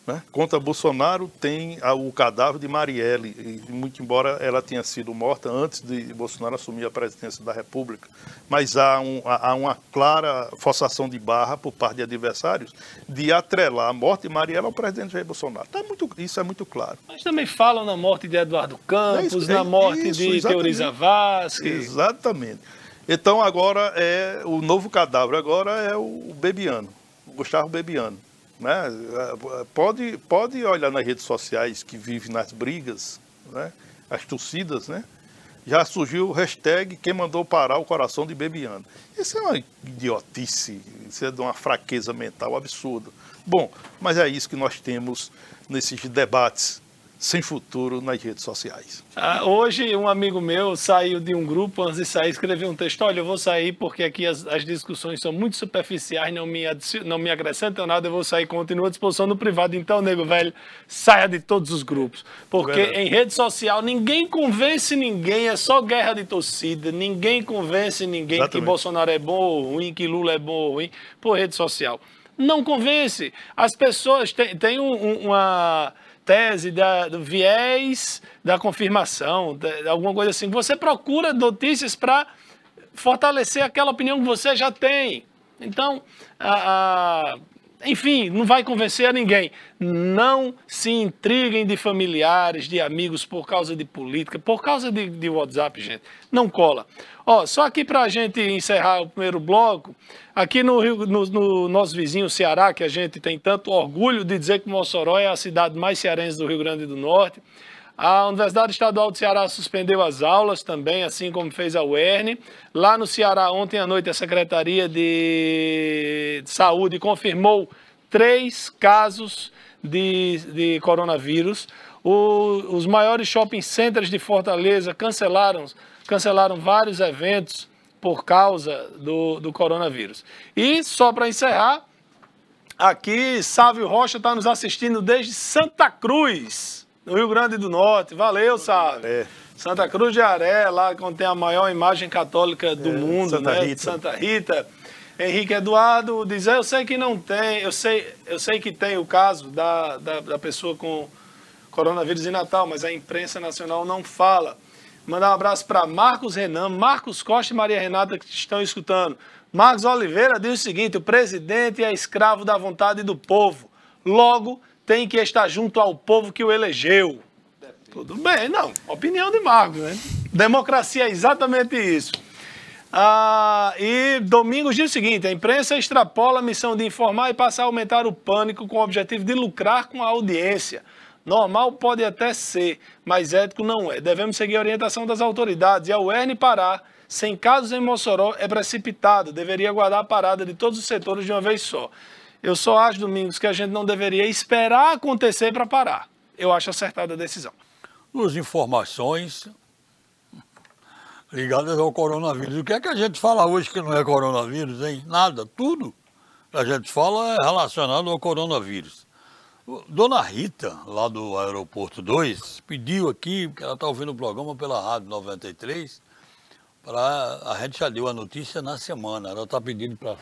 Né? Contra Bolsonaro tem o cadáver de Marielle, e muito embora ela tenha sido morta antes de Bolsonaro assumir a presidência da República, mas há, um, há uma clara forçação de barra por parte de adversários de atrelar a morte de Marielle ao presidente Jair Bolsonaro. Tá muito, isso é muito claro. Mas também falam na morte de Eduardo Campos, é isso, na morte isso, de Teoriza Vasquez. Exatamente. Então agora é o novo cadáver, agora é o Bebiano, o Gustavo Bebiano. Né? Pode, pode olhar nas redes sociais que vive nas brigas, né? as torcidas, né? já surgiu o hashtag quem mandou parar o coração de Bebiano. Isso é uma idiotice, isso é de uma fraqueza mental absurda. Bom, mas é isso que nós temos nesses debates sem futuro nas redes sociais. Ah, hoje, um amigo meu saiu de um grupo, antes de sair, escreveu um texto: Olha, eu vou sair porque aqui as, as discussões são muito superficiais, não me, não me acrescentam nada, eu vou sair, continuo à disposição no privado. Então, nego velho, saia de todos os grupos. Porque é em rede social ninguém convence ninguém, é só guerra de torcida, ninguém convence ninguém Exatamente. que Bolsonaro é bom ou ruim, que Lula é bom ou ruim, por rede social. Não convence. As pessoas têm, têm um, uma tese da, do viés da confirmação, de, alguma coisa assim. Você procura notícias para fortalecer aquela opinião que você já tem. Então, a, a, enfim, não vai convencer a ninguém. Não se intriguem de familiares, de amigos por causa de política, por causa de, de WhatsApp, gente. Não cola. Ó, só aqui para a gente encerrar o primeiro bloco, aqui no, Rio, no, no, nosso vizinho Ceará, que a gente tem tanto orgulho de dizer que Mossoró é a cidade mais cearense do Rio Grande do Norte, a Universidade Estadual do Ceará suspendeu as aulas também, assim como fez a UERN. Lá no Ceará, ontem à noite, a Secretaria de Saúde confirmou três casos de, de coronavírus. O, os maiores shopping centers de Fortaleza cancelaram cancelaram vários eventos por causa do, do coronavírus. E só para encerrar, aqui Sávio Rocha está nos assistindo desde Santa Cruz, no Rio Grande do Norte. Valeu, Sávio. É. Santa Cruz de Aré, lá onde tem a maior imagem católica do é, mundo, Santa né? Rita. Santa Rita. Henrique Eduardo diz, eu sei que não tem, eu sei, eu sei que tem o caso da, da, da pessoa com coronavírus em Natal, mas a imprensa nacional não fala. Mandar um abraço para Marcos Renan, Marcos Costa e Maria Renata que estão escutando. Marcos Oliveira diz o seguinte: o presidente é escravo da vontade do povo. Logo, tem que estar junto ao povo que o elegeu. Tudo bem, não. Opinião de Marcos, né? Democracia é exatamente isso. Ah, e Domingos diz o seguinte: a imprensa extrapola a missão de informar e passar a aumentar o pânico com o objetivo de lucrar com a audiência. Normal pode até ser, mas ético não é. Devemos seguir a orientação das autoridades e a UERN parar. Sem casos em Mossoró é precipitado, deveria guardar a parada de todos os setores de uma vez só. Eu só acho, Domingos, que a gente não deveria esperar acontecer para parar. Eu acho acertada a decisão. Duas informações ligadas ao coronavírus. O que é que a gente fala hoje que não é coronavírus, hein? Nada, tudo a gente fala é relacionado ao coronavírus. Dona Rita, lá do Aeroporto 2, pediu aqui, porque ela está ouvindo o programa pela Rádio 93, para a gente já deu a notícia na semana. Ela está pedindo para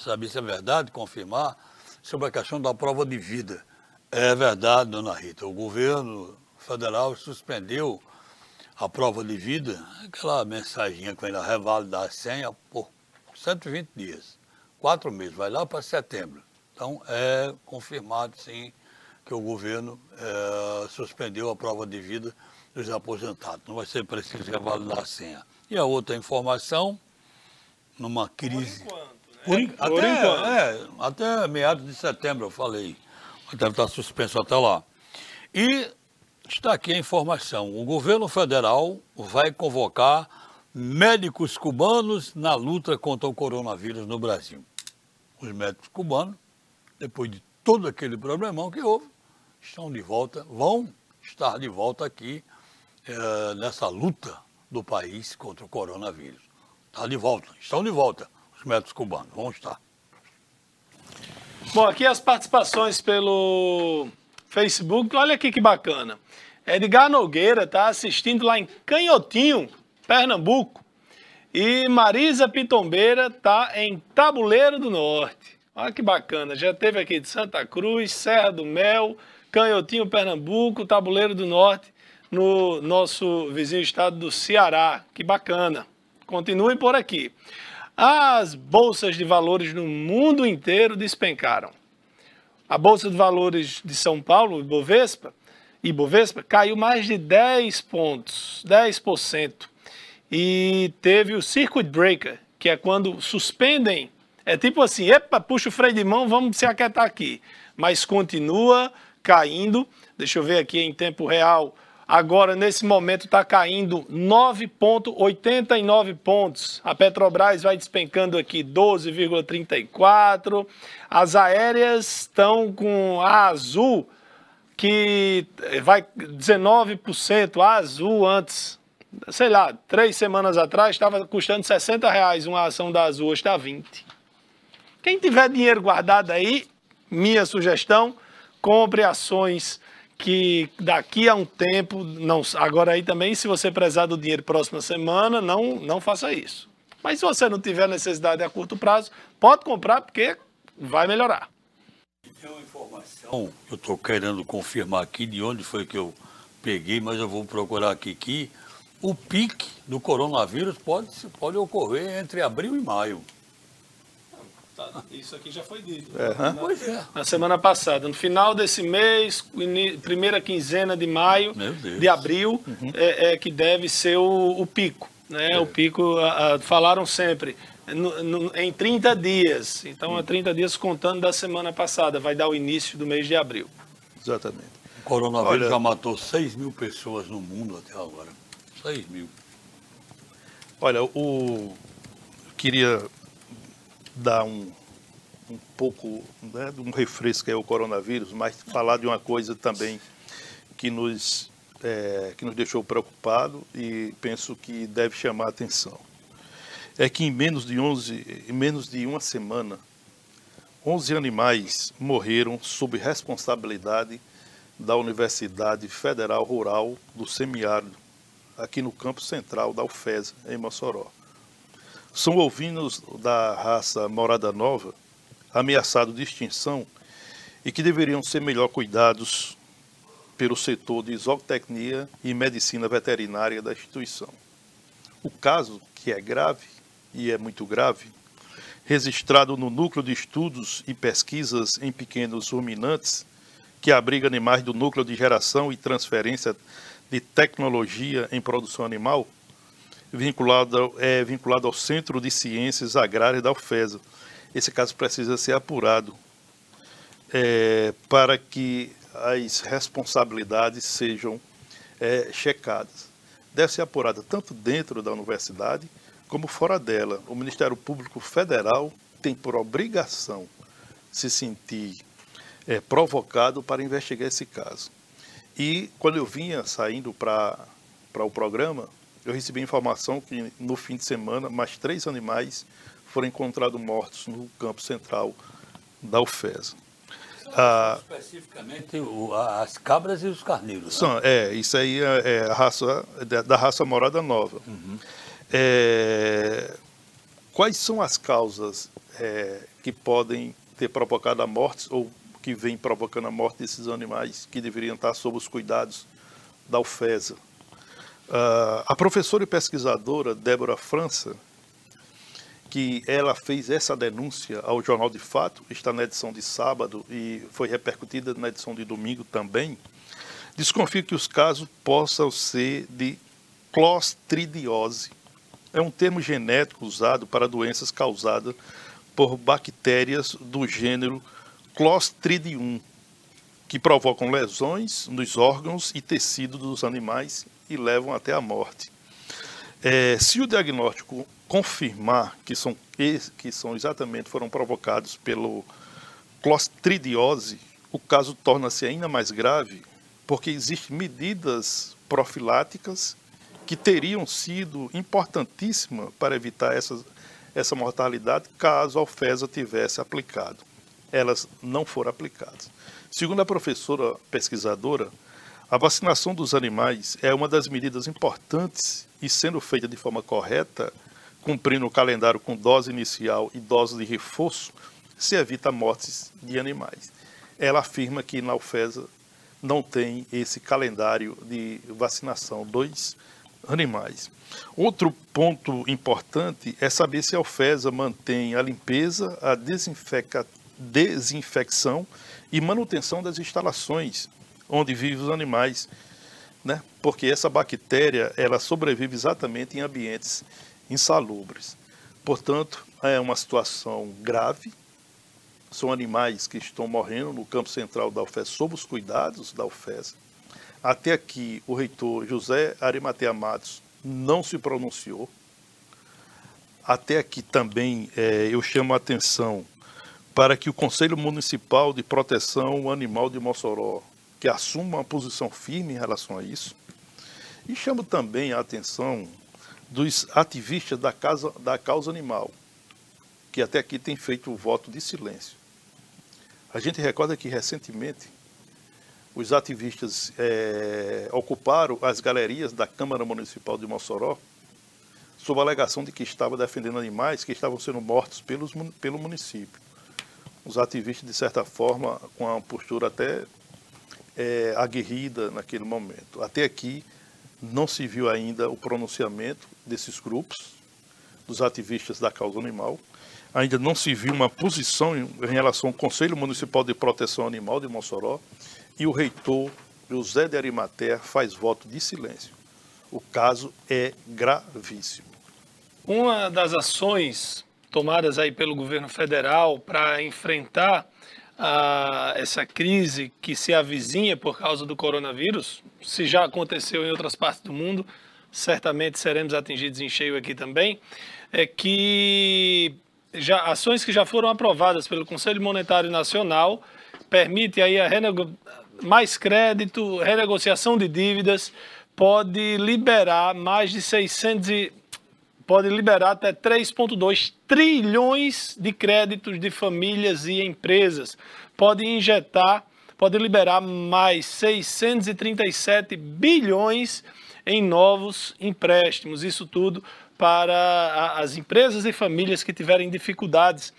saber se é verdade, confirmar, sobre a questão da prova de vida. É verdade, dona Rita. O governo federal suspendeu a prova de vida, aquela mensaginha que vem lá, revalidar a senha por 120 dias. Quatro meses, vai lá para setembro. Então, é confirmado, sim, que o governo é, suspendeu a prova de vida dos aposentados. Não vai ser preciso revalidar a senha. E a outra informação, numa crise. Por enquanto, né? Por, in... Por até, enquanto. É, até meados de setembro, eu falei. Deve estar suspenso até lá. E está aqui a informação: o governo federal vai convocar médicos cubanos na luta contra o coronavírus no Brasil. Os médicos cubanos, depois de todo aquele problemão que houve, estão de volta, vão estar de volta aqui é, nessa luta do país contra o coronavírus. Está de volta, estão de volta os médicos cubanos, vão estar. Bom, aqui as participações pelo Facebook, olha aqui que bacana. Edgar Nogueira está assistindo lá em Canhotinho, Pernambuco. E Marisa Pitombeira está em Tabuleiro do Norte. Olha que bacana, já teve aqui de Santa Cruz, Serra do Mel, Canhotinho, Pernambuco, Tabuleiro do Norte no nosso vizinho estado do Ceará. Que bacana. Continuem por aqui. As bolsas de valores no mundo inteiro despencaram. A Bolsa de Valores de São Paulo, Ibovespa, Ibovespa caiu mais de 10 pontos, 10%. E teve o circuit breaker, que é quando suspendem, é tipo assim, epa, puxa o freio de mão, vamos se aquietar aqui. Mas continua caindo. Deixa eu ver aqui em tempo real Agora, nesse momento, está caindo 9,89 pontos. A Petrobras vai despencando aqui 12,34. As aéreas estão com a Azul, que vai 19%. A Azul antes, sei lá, três semanas atrás, estava custando 60 reais uma ação da Azul, hoje está 20. Quem tiver dinheiro guardado aí, minha sugestão, compre ações que daqui a um tempo, não, agora aí também, se você prezar do dinheiro próxima semana, não, não faça isso. Mas se você não tiver necessidade a curto prazo, pode comprar porque vai melhorar. Tem uma informação eu estou querendo confirmar aqui de onde foi que eu peguei, mas eu vou procurar aqui que o pique do coronavírus pode, pode ocorrer entre abril e maio. Tá, isso aqui já foi dito. Né? Na, na, semana passada. No final desse mês, primeira quinzena de maio, de abril, uhum. é, é, que deve ser o, o pico. Né? É. O pico, a, a, falaram sempre, no, no, em 30 dias. Então, é 30 dias contando da semana passada. Vai dar o início do mês de abril. Exatamente. O coronavírus Olha, já matou 6 mil pessoas no mundo até agora. 6 mil. Olha, o queria dar um, um pouco né, de um refresco que é o coronavírus, mas falar de uma coisa também que nos, é, que nos deixou preocupado e penso que deve chamar a atenção. É que em menos de 11, em menos de uma semana, 11 animais morreram sob responsabilidade da Universidade Federal Rural do Semiárido, aqui no campo central da UFES, em Mossoró. São ovinos da raça Morada Nova, ameaçados de extinção e que deveriam ser melhor cuidados pelo setor de zootecnia e medicina veterinária da instituição. O caso, que é grave, e é muito grave, registrado no Núcleo de Estudos e Pesquisas em Pequenos Ruminantes, que abriga animais do Núcleo de Geração e Transferência de Tecnologia em Produção Animal, vinculado, é, vinculado ao Centro de Ciências Agrárias da UFESA. Esse caso precisa ser apurado é, para que as responsabilidades sejam é, checadas. Deve ser apurada tanto dentro da universidade como fora dela. O Ministério Público Federal tem por obrigação se sentir é, provocado para investigar esse caso. E quando eu vinha saindo para o programa, eu recebi informação que no fim de semana mais três animais foram encontrados mortos no campo central da UFES. Ah, especificamente as cabras e os carneiros. Né? São, é, isso aí é, é a raça, da raça Morada Nova. Uhum. É, quais são as causas é, que podem ter provocado a morte ou que vem provocando a morte desses animais que deveriam estar sob os cuidados da UFESA? Uh, a professora e pesquisadora Débora França, que ela fez essa denúncia ao Jornal de Fato, está na edição de sábado e foi repercutida na edição de domingo também, desconfia que os casos possam ser de clostridiose. É um termo genético usado para doenças causadas por bactérias do gênero Clostridium, que provocam lesões nos órgãos e tecidos dos animais e levam até a morte. É, se o diagnóstico confirmar que são, que são exatamente foram provocados pelo clostridiose, o caso torna-se ainda mais grave, porque existem medidas profiláticas que teriam sido importantíssimas para evitar essa, essa mortalidade caso a UFESA tivesse aplicado. Elas não foram aplicadas. Segundo a professora pesquisadora, a vacinação dos animais é uma das medidas importantes e sendo feita de forma correta, cumprindo o calendário com dose inicial e dose de reforço, se evita mortes de animais. Ela afirma que na UFESA não tem esse calendário de vacinação dos animais. Outro ponto importante é saber se a UFESA mantém a limpeza, a desinfecção e manutenção das instalações onde vivem os animais, né? porque essa bactéria ela sobrevive exatamente em ambientes insalubres. Portanto, é uma situação grave. São animais que estão morrendo no campo central da UFES sob os cuidados da UFES. Até aqui, o reitor José Arimatea Matos não se pronunciou. Até aqui também é, eu chamo a atenção para que o Conselho Municipal de Proteção Animal de Mossoró, que assuma uma posição firme em relação a isso. E chamo também a atenção dos ativistas da, casa, da causa animal, que até aqui tem feito o voto de silêncio. A gente recorda que recentemente os ativistas é, ocuparam as galerias da Câmara Municipal de Mossoró sob a alegação de que estava defendendo animais que estavam sendo mortos pelos, pelo município. Os ativistas, de certa forma, com uma postura até é, aguerrida naquele momento. Até aqui, não se viu ainda o pronunciamento desses grupos, dos ativistas da causa animal. Ainda não se viu uma posição em, relação ao Conselho Municipal de Proteção Animal de Mossoró e o reitor José de Arimatea faz voto de silêncio. O caso é gravíssimo. Uma das ações tomadas aí pelo governo federal para enfrentar essa crise que se avizinha por causa do coronavírus, se já aconteceu em outras partes do mundo, certamente seremos atingidos em cheio aqui também, é que já ações que já foram aprovadas pelo Conselho Monetário Nacional permite aí a renego... mais crédito, renegociação de dívidas, pode liberar mais de 600 e... pode liberar até 3.2 trilhões de créditos de famílias e empresas. Pode injetar, pode liberar mais 637 bilhões em novos empréstimos. Isso tudo para as empresas e famílias que tiverem dificuldades.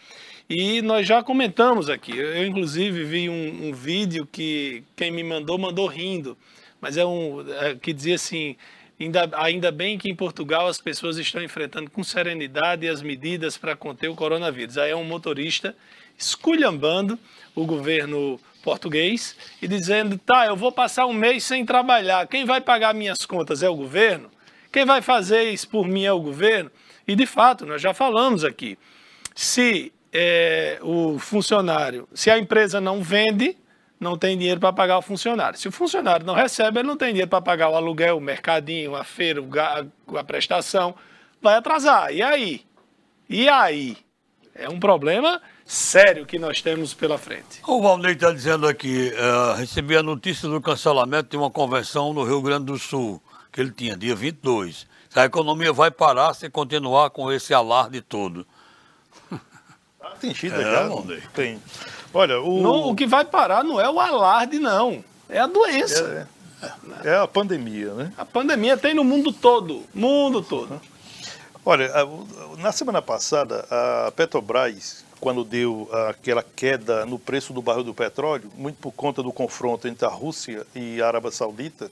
E nós já comentamos aqui. Eu, inclusive, vi um, um vídeo que quem me mandou, mandou rindo. Mas é um é, que dizia assim: Ainda, ainda bem que em Portugal as pessoas estão enfrentando com serenidade as medidas para conter o coronavírus. Aí é um motorista esculhambando o governo português e dizendo: tá, eu vou passar um mês sem trabalhar. Quem vai pagar minhas contas é o governo? Quem vai fazer isso por mim é o governo? E de fato, nós já falamos aqui. Se é, o funcionário, se a empresa não vende, não tem dinheiro para pagar o funcionário. Se o funcionário não recebe, ele não tem dinheiro para pagar o aluguel, o mercadinho, a feira, a prestação. Vai atrasar. E aí? E aí? É um problema sério que nós temos pela frente. O Valnei está dizendo aqui, uh, recebi a notícia do cancelamento de uma convenção no Rio Grande do Sul, que ele tinha, dia 22. A economia vai parar se continuar com esse alarde todo. Está atingida é, já, Valnei. Tem. Olha, o... Não, o que vai parar não é o alarde, não. É a doença. É, é a pandemia, né? A pandemia tem no mundo todo. Mundo todo. Olha, na semana passada, a Petrobras, quando deu aquela queda no preço do barril do petróleo, muito por conta do confronto entre a Rússia e a Arábia Saudita,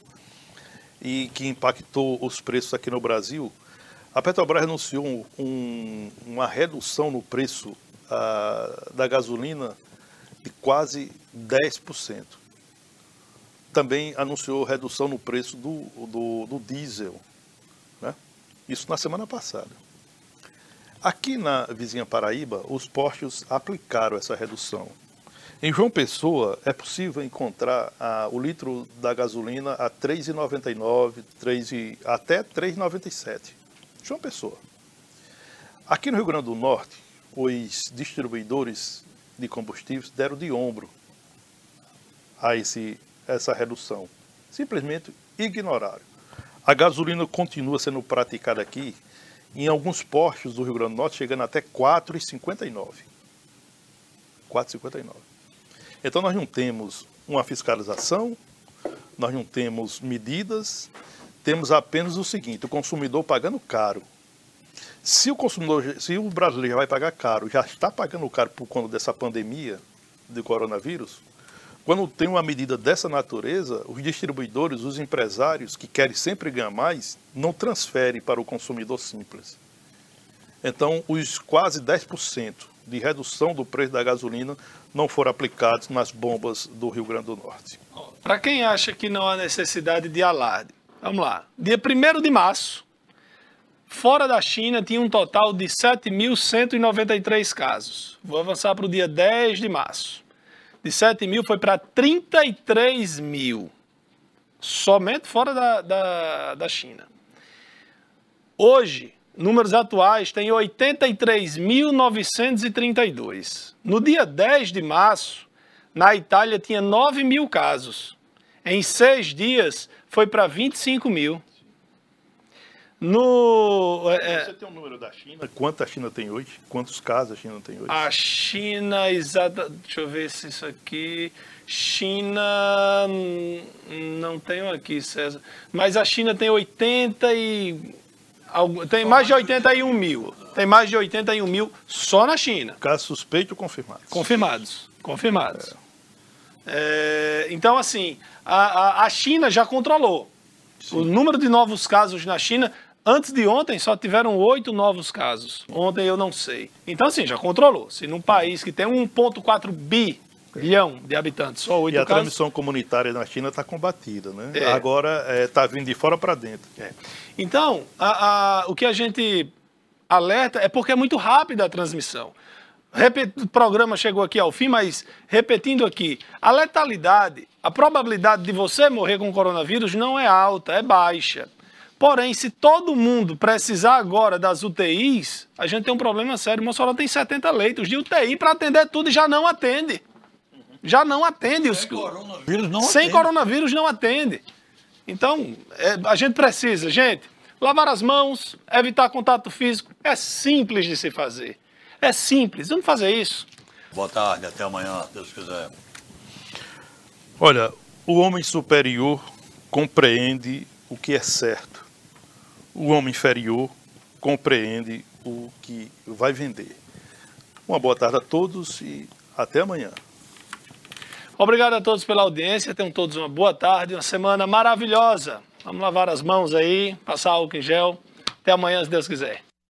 e que impactou os preços aqui no Brasil, a Petrobras anunciou um, uma redução no preço uh, da gasolina de quase 10%. Também anunciou redução no preço do, do, do diesel, isso na semana passada. Aqui na vizinha Paraíba, os postos aplicaram essa redução. Em João Pessoa, é possível encontrar ah, o litro da gasolina a R$ 3,99, até R$ 3,97. João Pessoa. Aqui no Rio Grande do Norte, os distribuidores de combustíveis deram de ombro a esse, essa redução. Simplesmente ignoraram. A gasolina continua sendo praticada aqui em alguns postos do Rio Grande do Norte, chegando até 4,59. 4,59. Então nós não temos uma fiscalização, nós não temos medidas, temos apenas o seguinte, o consumidor pagando caro. Se o consumidor, se o brasileiro já vai pagar caro, já está pagando caro por conta dessa pandemia de coronavírus, quando tem uma medida dessa natureza, os distribuidores, os empresários que querem sempre ganhar mais, não transferem para o consumidor simples. Então, os quase 10% de redução do preço da gasolina não foram aplicados nas bombas do Rio Grande do Norte. Para quem acha que não há necessidade de alarde, vamos lá. Dia 1 de março, fora da China, tinha um total de 7.193 casos. Vou avançar para o dia 10 de março de 7 mil foi para 33 mil, somente fora da, da, da China. Hoje, números atuais, tem 83.932. No dia 10 de março, na Itália tinha 9 mil casos. Em seis dias, foi para 25 mil. No, é, é, Você tem um número da China? Quanto a China tem hoje? Quantos casos a China tem hoje? A China, exata. Deixa eu ver se isso aqui. China. Não tenho aqui, César. Mas a China tem 80 e. Tem mais de 81 mil. Tem mais de 81 mil só na China. Casos suspeitos ou confirmados? Confirmados. Confirmados. É. É, então, assim, a, a, a China já controlou. Sim. O número de novos casos na China Antes de ontem, só tiveram oito novos casos. Ontem eu não sei. Então, assim, já controlou. Se num país que tem 1,4 bilhão de habitantes, só oito casos... E a transmissão comunitária na China está combatida, né? É. Agora está é, vindo de fora para dentro. É. Então, a, a, o que a gente alerta é porque é muito rápida a transmissão. o programa chegou aqui ao fim, mas repetindo aqui, a letalidade, a probabilidade de você morrer com coronavírus não é alta, é baixa. Porém, se todo mundo precisar agora das UTIs, a gente tem um problema sério. O Mossoró tem 70 leitos de UTI para atender tudo e já não atende. Já não atende. Sem os... coronavírus não Sem atende. coronavírus não atende. Então, é, a gente precisa, gente, lavar as mãos, evitar contato físico. É simples de se fazer. É simples. Vamos fazer isso. Boa tarde, até amanhã, se Deus quiser. Olha, o homem superior compreende o que é certo o homem inferior compreende o que vai vender. Uma boa tarde a todos e até amanhã. Obrigado a todos pela audiência, tenham todos uma boa tarde, uma semana maravilhosa. Vamos lavar as mãos aí, passar álcool em gel. Até amanhã, se Deus quiser.